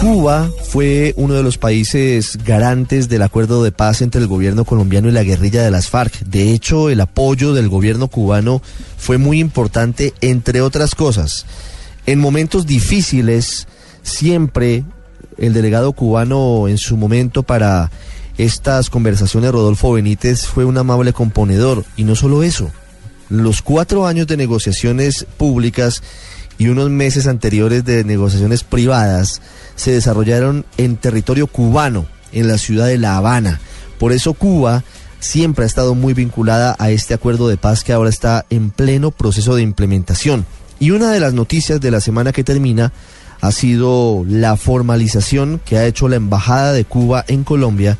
Cuba fue uno de los países garantes del acuerdo de paz entre el gobierno colombiano y la guerrilla de las FARC. De hecho, el apoyo del gobierno cubano fue muy importante, entre otras cosas. En momentos difíciles, siempre el delegado cubano en su momento para estas conversaciones, Rodolfo Benítez, fue un amable componedor. Y no solo eso, los cuatro años de negociaciones públicas y unos meses anteriores de negociaciones privadas se desarrollaron en territorio cubano, en la ciudad de La Habana. Por eso Cuba siempre ha estado muy vinculada a este acuerdo de paz que ahora está en pleno proceso de implementación. Y una de las noticias de la semana que termina ha sido la formalización que ha hecho la Embajada de Cuba en Colombia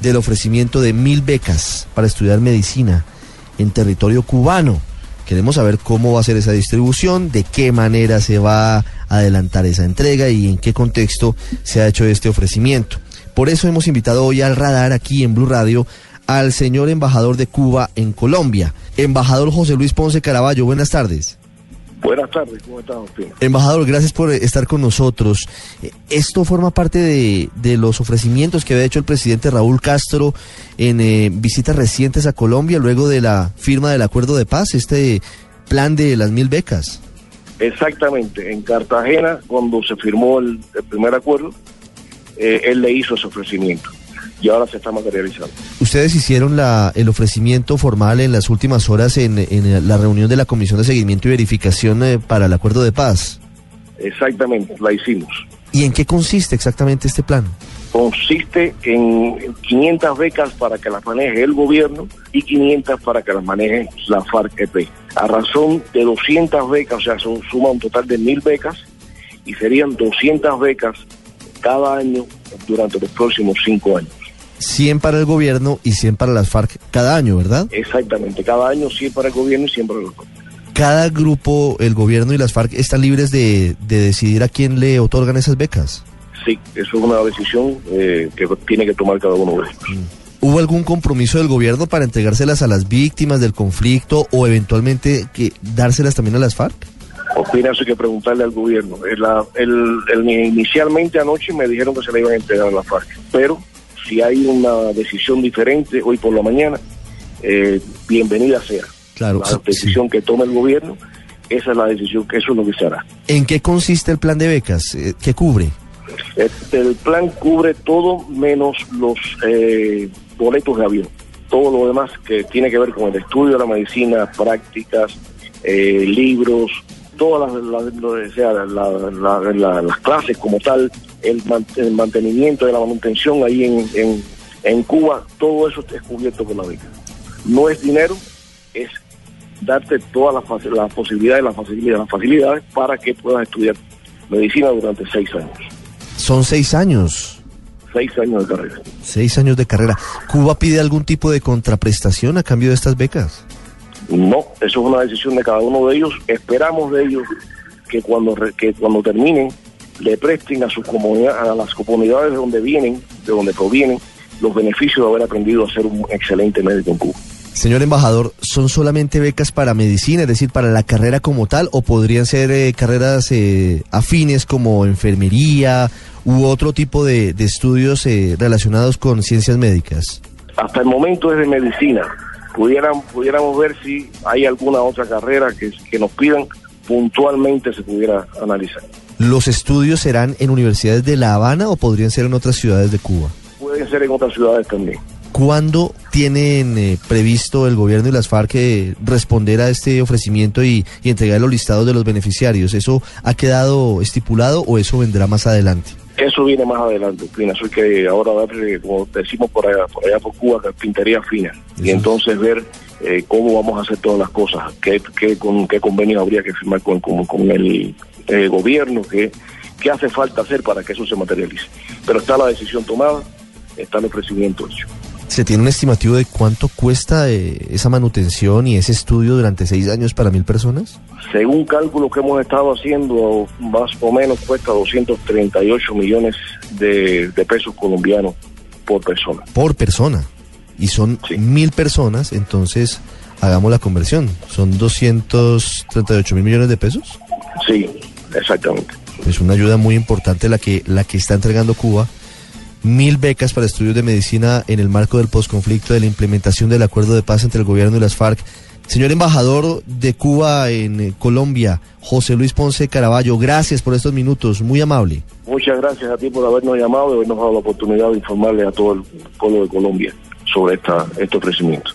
del ofrecimiento de mil becas para estudiar medicina en territorio cubano. Queremos saber cómo va a ser esa distribución, de qué manera se va a adelantar esa entrega y en qué contexto se ha hecho este ofrecimiento. Por eso hemos invitado hoy al radar aquí en Blue Radio al señor embajador de Cuba en Colombia, embajador José Luis Ponce Caraballo. Buenas tardes. Buenas tardes, ¿cómo estás, Agustín? Embajador, gracias por estar con nosotros. Eh, Esto forma parte de, de los ofrecimientos que había hecho el presidente Raúl Castro en eh, visitas recientes a Colombia luego de la firma del acuerdo de paz, este plan de las mil becas. Exactamente, en Cartagena, cuando se firmó el, el primer acuerdo, eh, él le hizo ese ofrecimiento y ahora se está materializando. Ustedes hicieron la, el ofrecimiento formal en las últimas horas en, en la reunión de la Comisión de Seguimiento y Verificación eh, para el acuerdo de paz. Exactamente, la hicimos. ¿Y en qué consiste exactamente este plan? Consiste en 500 becas para que las maneje el gobierno y 500 para que las maneje la FARC-EP. A razón de 200 becas, o sea, son, suma un total de 1000 becas y serían 200 becas cada año durante los próximos cinco años. 100 para el gobierno y 100 para las FARC cada año, ¿verdad? Exactamente, cada año 100 para el gobierno y 100 para los Cada grupo, el gobierno y las FARC están libres de, de decidir a quién le otorgan esas becas. Sí, eso es una decisión eh, que tiene que tomar cada uno de ellos. ¿Hubo algún compromiso del gobierno para entregárselas a las víctimas del conflicto o eventualmente que dárselas también a las FARC? Opina eso hay que preguntarle al gobierno. El, la- el- el- inicialmente anoche me dijeron que se le iban a entregar a la FARC, pero si hay una decisión diferente hoy por la mañana, eh, bienvenida sea. Claro, La sí, decisión que tome el gobierno, esa es la decisión, que eso es lo que se hará. ¿En qué consiste el plan de becas? Eh, ¿Qué cubre? Este, el plan cubre todo menos los eh, boletos de avión. Todo lo demás que tiene que ver con el estudio de la medicina, prácticas, eh, libros, todas las, clases como tal, el, man- el mantenimiento de la manutención ahí en, Cuba, todo eso es cubierto por la beca. No es dinero, es darte todas las, las posibilidades, las facilidades, las facilidades para que puedas estudiar medicina durante seis años. Son seis años. Seis años de carrera. Seis años de carrera. ¿Cuba pide algún tipo de contraprestación a cambio de estas becas? No, eso es una decisión de cada uno de ellos. Esperamos de ellos que cuando que cuando terminen le presten a sus comunidades, a las comunidades de donde vienen, de donde provienen, los beneficios de haber aprendido a ser un excelente médico en Cuba. Señor embajador, ¿son solamente becas para medicina, es decir, para la carrera como tal, o podrían ser eh, carreras eh, afines como enfermería u otro tipo de, de estudios eh, relacionados con ciencias médicas? Hasta el momento es de medicina. Pudieran, pudiéramos ver si hay alguna otra carrera que, que nos pidan puntualmente se pudiera analizar. ¿Los estudios serán en universidades de La Habana o podrían ser en otras ciudades de Cuba? Pueden ser en otras ciudades también. ¿Cuándo tienen eh, previsto el gobierno y las FARC eh, responder a este ofrecimiento y, y entregar los listados de los beneficiarios? ¿Eso ha quedado estipulado o eso vendrá más adelante? Eso viene más adelante, Pina. Eso que ahora darle, como decimos por allá, por allá por Cuba, carpintería fina. Y entonces ver eh, cómo vamos a hacer todas las cosas, qué, qué, con, qué convenio habría que firmar con, con, con el eh, gobierno, qué, qué hace falta hacer para que eso se materialice. Pero está la decisión tomada, está el ofrecimiento hecho. ¿Se tiene un estimativo de cuánto cuesta eh, esa manutención y ese estudio durante seis años para mil personas? Según cálculos que hemos estado haciendo, más o menos cuesta 238 millones de, de pesos colombianos por persona. Por persona. Y son Sí. mil personas, entonces hagamos la conversión. ¿Son 238 mil millones de pesos? Sí, exactamente. Es una ayuda muy importante la que, la que está entregando Cuba. Mil becas para estudios de medicina en el marco del posconflicto de la implementación del acuerdo de paz entre el gobierno y las FARC. Señor embajador de Cuba en eh, Colombia, José Luis Ponce Caraballo, gracias por estos minutos, muy amable. Muchas gracias a ti por habernos llamado y habernos dado la oportunidad de informarle a todo el pueblo de Colombia sobre esta, este ofrecimiento.